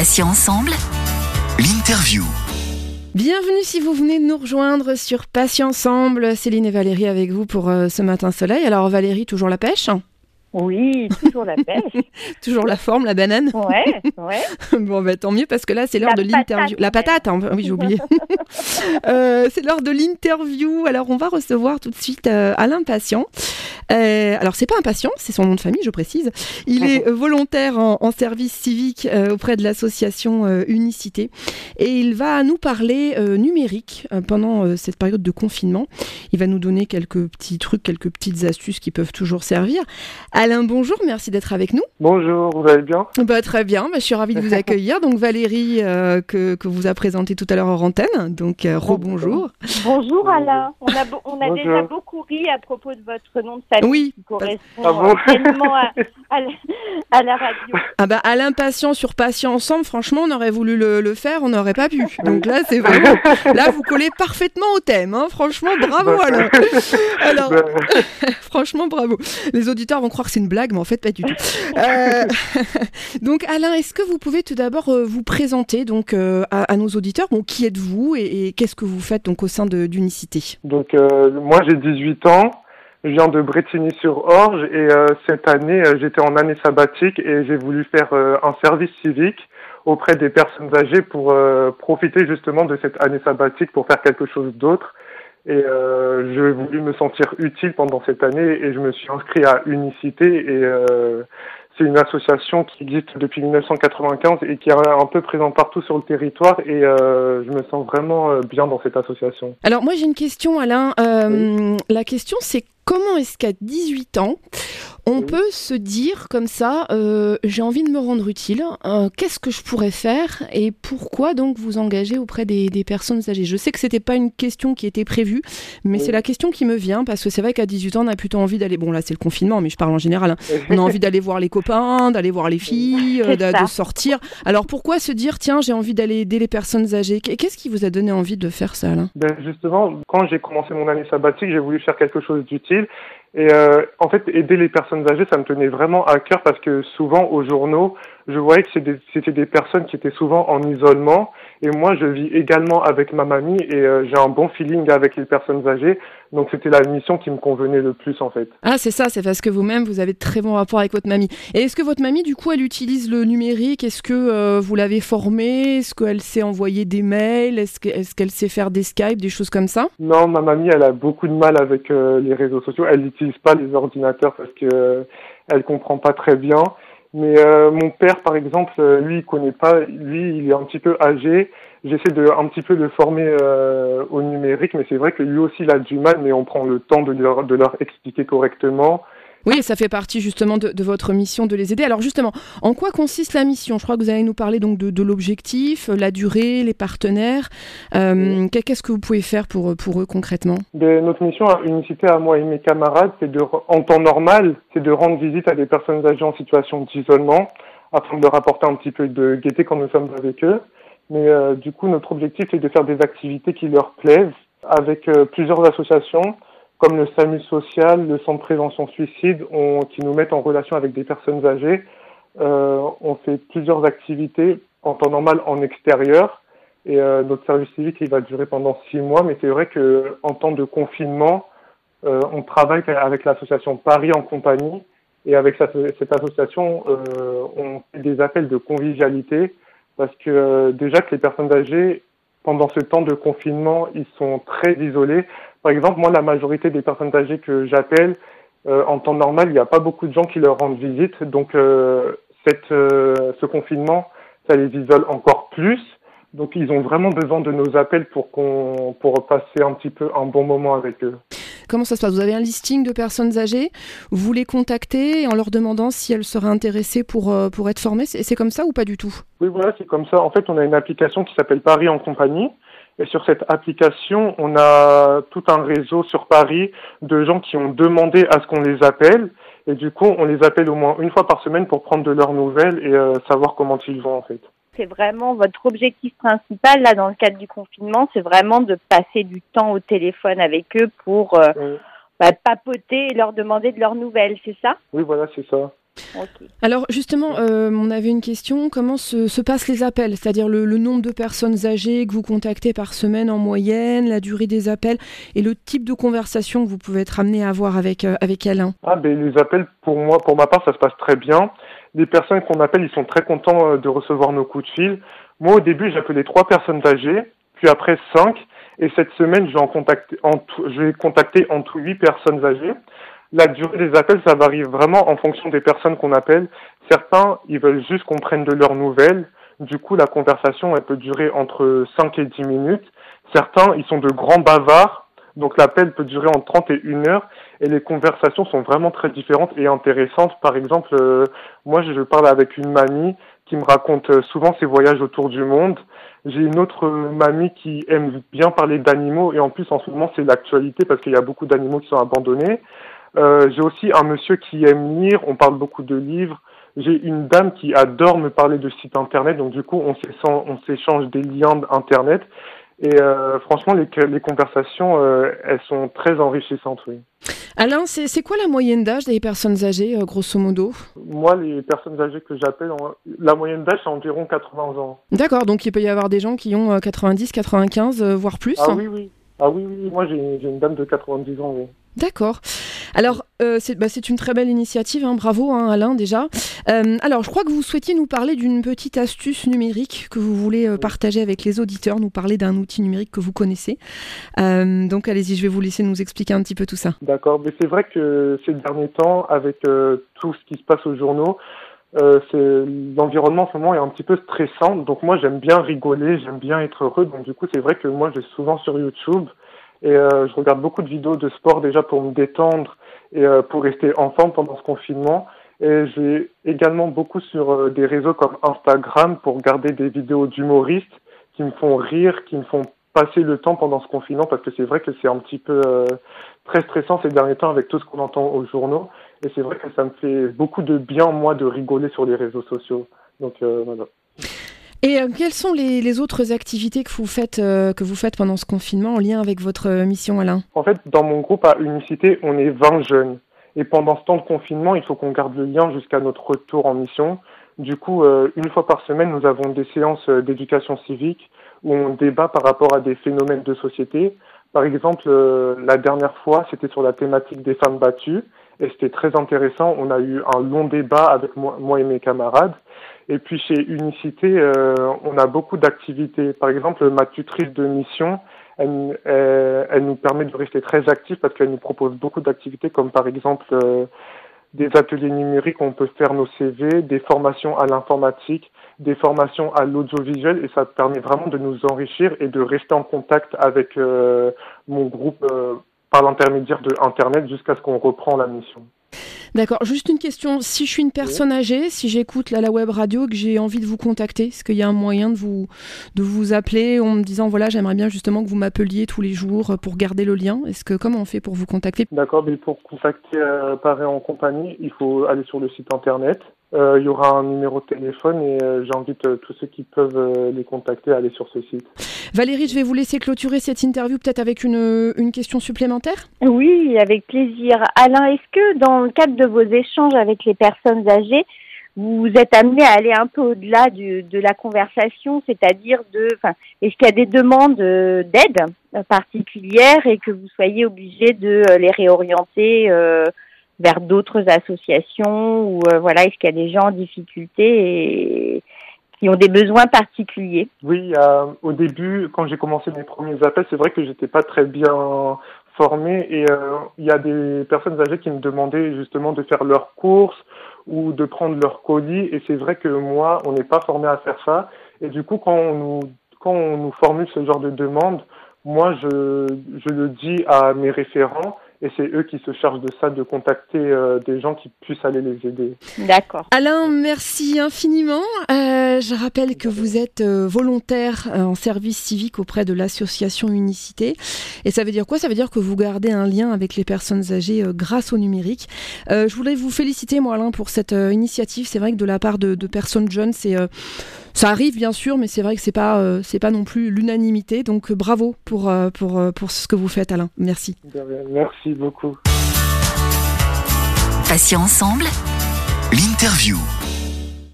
Patients ensemble. L'interview. Bienvenue si vous venez de nous rejoindre sur Patients ensemble. Céline et Valérie avec vous pour euh, ce matin soleil. Alors Valérie, toujours la pêche? Oui, toujours la pêche. Toujours la forme, la banane Ouais, ouais. Bon, bah, tant mieux parce que là, c'est l'heure de l'interview. La patate, hein, oui, j'ai oublié. Euh, c'est l'heure de l'interview. Alors, on va recevoir tout de suite euh, Alain Patient. Euh, alors, c'est pas un patient, c'est son nom de famille, je précise. Il est volontaire en, en service civique auprès de l'association Unicité. Et il va nous parler numérique pendant cette période de confinement. Il va nous donner quelques petits trucs, quelques petites astuces qui peuvent toujours servir. Alain, bonjour, merci d'être avec nous. Bonjour, vous allez bien? Bah, très bien, bah, je suis ravie de vous accueillir. Donc Valérie, euh, que, que vous a présenté tout à l'heure en antenne, donc euh, rebonjour. Bonjour Alain. On a, on déjà beaucoup ri à propos de votre nom de famille Oui, qui correspond Ah bon? pleinement à, à la, à la radio. ah bah Alain Patient sur Patient Ensemble, franchement, on aurait voulu le, le faire, on n'aurait pas pu. Donc là, c'est vraiment, là, vous collez parfaitement au thème, hein. franchement, bravo Bah, Alain. Alors, bah, franchement, bravo. Les auditeurs vont croire que c'est une blague, mais en fait, pas du tout. Euh, donc Alain, est-ce que vous pouvez tout d'abord euh, vous présenter donc euh, à, à nos auditeurs? Bon, qui êtes-vous et, et qu'est-ce que vous faites donc au sein de- d'Unicité? Donc euh, moi j'ai 18 ans, je viens de Bretigny-sur-Orge et euh, cette année euh, j'étais en année sabbatique et j'ai voulu faire euh, un service civique auprès des personnes âgées pour profiter justement de cette année sabbatique pour faire quelque chose d'autre. Et euh, j'ai voulu me sentir utile pendant cette année et je me suis inscrit à Unicité et euh, c'est une association qui existe depuis 1995 et qui est un peu présente partout sur le territoire et euh, je me sens vraiment euh, bien dans cette association. Alors moi j'ai une question Alain. Euh, La question c'est comment est-ce qu'à 18 ans on peut se dire comme ça euh, j'ai envie de me rendre utile, euh, qu'est-ce que je pourrais faire et pourquoi donc vous engager auprès des, des personnes âgées? Je sais que c'était pas une question qui était prévue, mais c'est la question qui me vient parce que c'est vrai qu'à 18 ans on a plutôt envie d'aller, bon là c'est le confinement mais je parle en général, hein. on a envie d'aller voir les copains, d'aller voir les filles, euh, de, sortir. Alors pourquoi se dire tiens j'ai envie d'aller aider les personnes âgées? Qu'est-ce qui vous a donné envie de faire ça Ben justement, quand j'ai commencé mon année sabbatique, j'ai voulu faire quelque chose d'utile. Et euh, en fait, aider les personnes âgées, ça me tenait vraiment à cœur parce que souvent aux journaux, je voyais que c'était des, personnes qui étaient souvent en isolement. Et moi, je vis également avec ma mamie et euh, j'ai un bon feeling avec les personnes âgées. Donc c'était la mission qui me convenait le plus en fait. Ah, c'est ça, c'est parce que vous-même, vous avez de très bons rapports avec votre mamie. Et est-ce que votre mamie, du coup, elle utilise le numérique? Est-ce que euh, vous l'avez formée? Est-ce qu'elle sait envoyer des mails? Est-ce que- est-ce qu'elle sait faire des Skype, des choses comme ça? Non, ma mamie, elle a beaucoup de mal avec euh, les réseaux sociaux. Elle n'utilise pas les ordinateurs parce que euh, elle comprend pas très bien. Mais euh, mon père, par exemple, euh, lui, il connaît pas. Lui, il est un petit peu âgé. J'essaie de un petit peu le former euh, au numérique, mais c'est vrai que lui aussi, il a du mal. Mais on prend le temps de leur de leur expliquer correctement. Oui, ça fait partie justement de, de votre mission de les aider. Alors justement, en quoi consiste la mission? Je crois que vous allez nous parler donc de, de l'objectif, la durée, les partenaires. Euh, qu'est- Qu'est-ce que vous pouvez faire pour, pour eux concrètement? De notre mission à Unicité, à moi et mes camarades, c'est de, en temps normal, c'est de rendre visite à des personnes âgées en situation d'isolement, afin de leur apporter un petit peu de gaieté quand nous sommes avec eux. Mais euh, du coup, notre objectif est de faire des activités qui leur plaisent, avec euh, plusieurs associations, comme le SAMU social, le Centre de prévention suicide, on- qui nous mettent en relation avec des personnes âgées. Euh, on fait plusieurs activités en temps normal en extérieur. Et euh, notre service civique, il va durer pendant six mois, mais c'est vrai que en temps de confinement, euh, on travaille avec l'association Paris en compagnie, et avec cette association, euh, on fait des appels de convivialité, parce que euh, déjà que les personnes âgées, pendant ce temps de confinement, ils sont très isolés. Par exemple, moi, la majorité des personnes âgées que j'appelle, euh, en temps normal, il n'y a pas beaucoup de gens qui leur rendent visite, donc euh, cette, euh, ce confinement, ça les isole encore plus. Donc ils ont vraiment besoin de nos appels pour qu'on pour passer un petit peu un bon moment avec eux. Comment ça se passe? Vous avez un listing de personnes âgées, vous les contactez en leur demandant si elles seraient intéressées pour, pour être formées? C'est c'est comme ça ou pas du tout? Oui, voilà, c'est comme ça. En fait, on a une application qui s'appelle Paris en compagnie. Et sur cette application, on a tout un réseau sur Paris de gens qui ont demandé à ce qu'on les appelle. Et du coup, on les appelle au moins une fois par semaine pour prendre de leurs nouvelles et euh, savoir comment ils vont en fait. C'est vraiment votre objectif principal là dans le cadre du confinement, c'est vraiment de passer du temps au téléphone avec eux pour euh, Oui, bah, papoter et leur demander de leurs nouvelles, c'est ça? Oui voilà, c'est ça. Alors justement, euh, on avait une question, comment se, passent les appels? C'est-à-dire le, nombre de personnes âgées que vous contactez par semaine en moyenne, la durée des appels et le type de conversation que vous pouvez être amené à avoir avec, euh, avec Alain ah, ben, Les appels, pour moi, pour ma part, ça se passe très bien. Les personnes qu'on appelle, ils sont très contents euh, de recevoir nos coups de fil. Moi, au début, j'appelais trois personnes âgées, puis après cinq. Et cette semaine, je vais, en contacter en tout huit personnes âgées. La durée des appels, ça varie vraiment en fonction des personnes qu'on appelle. Certains, ils veulent juste qu'on prenne de leurs nouvelles. Du coup, la conversation, elle peut durer entre 5 et 10 minutes. Certains, ils sont de grands bavards. Donc l'appel peut durer entre 30 et 1 heure et les conversations sont vraiment très différentes et intéressantes. Par exemple, euh, moi je parle avec une mamie qui me raconte euh, souvent ses voyages autour du monde. J'ai une autre mamie qui aime bien parler d'animaux et en plus en ce moment c'est l'actualité parce qu'il y a beaucoup d'animaux qui sont abandonnés. Euh, j'ai aussi un monsieur qui aime lire, on parle beaucoup de livres. J'ai une dame qui adore me parler de sites internet, donc du coup on s'échange des liens internet. Et euh, franchement, les, les conversations, euh, elles sont très enrichissantes, oui. Alain, c'est quoi la moyenne d'âge des personnes âgées, grosso modo? Moi, les personnes âgées que j'appelle, la moyenne d'âge, c'est environ 80 ans. D'accord, donc il peut y avoir des gens qui ont 90, 95, voire plus Ah oui, oui. Ah oui, oui. Moi, j'ai une dame de 90 ans, oui. D'accord. Alors, euh, bah, c'est une très belle initiative, hein. bravo hein, Alain déjà. Euh, alors, je crois que vous souhaitiez nous parler d'une petite astuce numérique que vous voulez euh, partager avec les auditeurs, nous parler d'un outil numérique que vous connaissez. donc, allez-y, je vais vous laisser nous expliquer un petit peu tout ça. D'accord, mais c'est vrai que ces derniers temps, avec tout ce qui se passe aux journaux, l'environnement en ce moment est un petit peu stressant. Donc moi, j'aime bien rigoler, j'aime bien être heureux. Donc du coup, c'est vrai que moi, je suis souvent sur YouTube et euh, je regarde beaucoup de vidéos de sport déjà pour me détendre et euh, pour rester en forme pendant ce confinement. Et j'ai également beaucoup sur euh, des réseaux comme Instagram pour regarder des vidéos d'humoristes qui me font rire, qui me font passer le temps pendant ce confinement parce que c'est vrai que c'est un petit peu très stressant ces derniers temps avec tout ce qu'on entend aux journaux. Et c'est vrai que ça me fait beaucoup de bien, moi, de rigoler sur les réseaux sociaux. Donc voilà. Et euh, quelles sont les, autres activités que vous, faites, euh, que vous faites pendant ce confinement en lien avec votre euh, mission, Alain? En fait, dans mon groupe à Unicité, on est 20 jeunes. Et pendant ce temps de confinement, il faut qu'on garde le lien jusqu'à notre retour en mission. Du coup, une fois par semaine, nous avons des séances d'éducation civique où on débat par rapport à des phénomènes de société. Par exemple, la dernière fois, c'était sur la thématique des femmes battues et c'était très intéressant. On a eu un long débat avec moi, et mes camarades. Et puis chez Unicité, euh, on a beaucoup d'activités. Par exemple, ma tutrice de mission, elle, elle, nous permet de rester très actifs parce qu'elle nous propose beaucoup d'activités comme par exemple euh, des ateliers numériques où on peut faire nos CV, des formations à l'informatique, des formations à l'audiovisuel et ça permet vraiment de nous enrichir et de rester en contact avec euh, mon groupe par l'intermédiaire de Internet jusqu'à ce qu'on reprend la mission. D'accord. Juste une question. Si je suis une personne âgée, si j'écoute la web radio, que j'ai envie de vous contacter, est-ce qu'il y a un moyen de vous, de vous appeler en me disant voilà, j'aimerais bien justement que vous m'appeliez tous les jours pour garder le lien? Est-ce que comment on fait pour vous contacter? D'accord. Mais pour contacter euh, Paris en compagnie, il faut aller sur le site internet euh, il y aura un numéro de téléphone et euh, j'invite euh, tous ceux qui peuvent les contacter à aller sur ce site. Valérie, je vais vous laisser clôturer cette interview peut-être avec une, une question supplémentaire? Oui, avec plaisir. Alain, est-ce que dans le cadre de vos échanges avec les personnes âgées, vous êtes amené à aller un peu au-delà de la conversation, c'est-à-dire de, enfin, est-ce qu'il y a des demandes d'aide particulières et que vous soyez obligé de les réorienter vers d'autres associations ou euh, voilà est-ce qu'il y a des gens en difficulté et qui ont des besoins particuliers? Oui, euh, au début, quand j'ai commencé mes premiers appels, c'est vrai que j'étais pas très bien formé et euh, il y a des personnes âgées qui me demandaient justement de faire leurs courses ou de prendre leurs colis et c'est vrai que moi, on n'est pas formé à faire ça et du coup, quand on nous quand on nous formule ce genre de demande, moi, je le dis à mes référents et c'est eux qui se chargent de ça, de contacter euh, des gens qui puissent aller les aider. D'accord. Alain, merci infiniment. Euh, je rappelle que vous êtes euh, volontaire en service civique auprès de l'association Unicité. Et ça veut dire quoi? Ça veut dire que vous gardez un lien avec les personnes âgées grâce au numérique. je voulais vous féliciter, moi, Alain, pour cette initiative. C'est vrai que de la part de, de personnes jeunes, c'est ça arrive bien sûr, mais c'est vrai que c'est pas c'est pas non plus l'unanimité. Donc bravo pour pour pour ce que vous faites, Alain. Merci. Merci beaucoup. Patients ensemble. L'interview.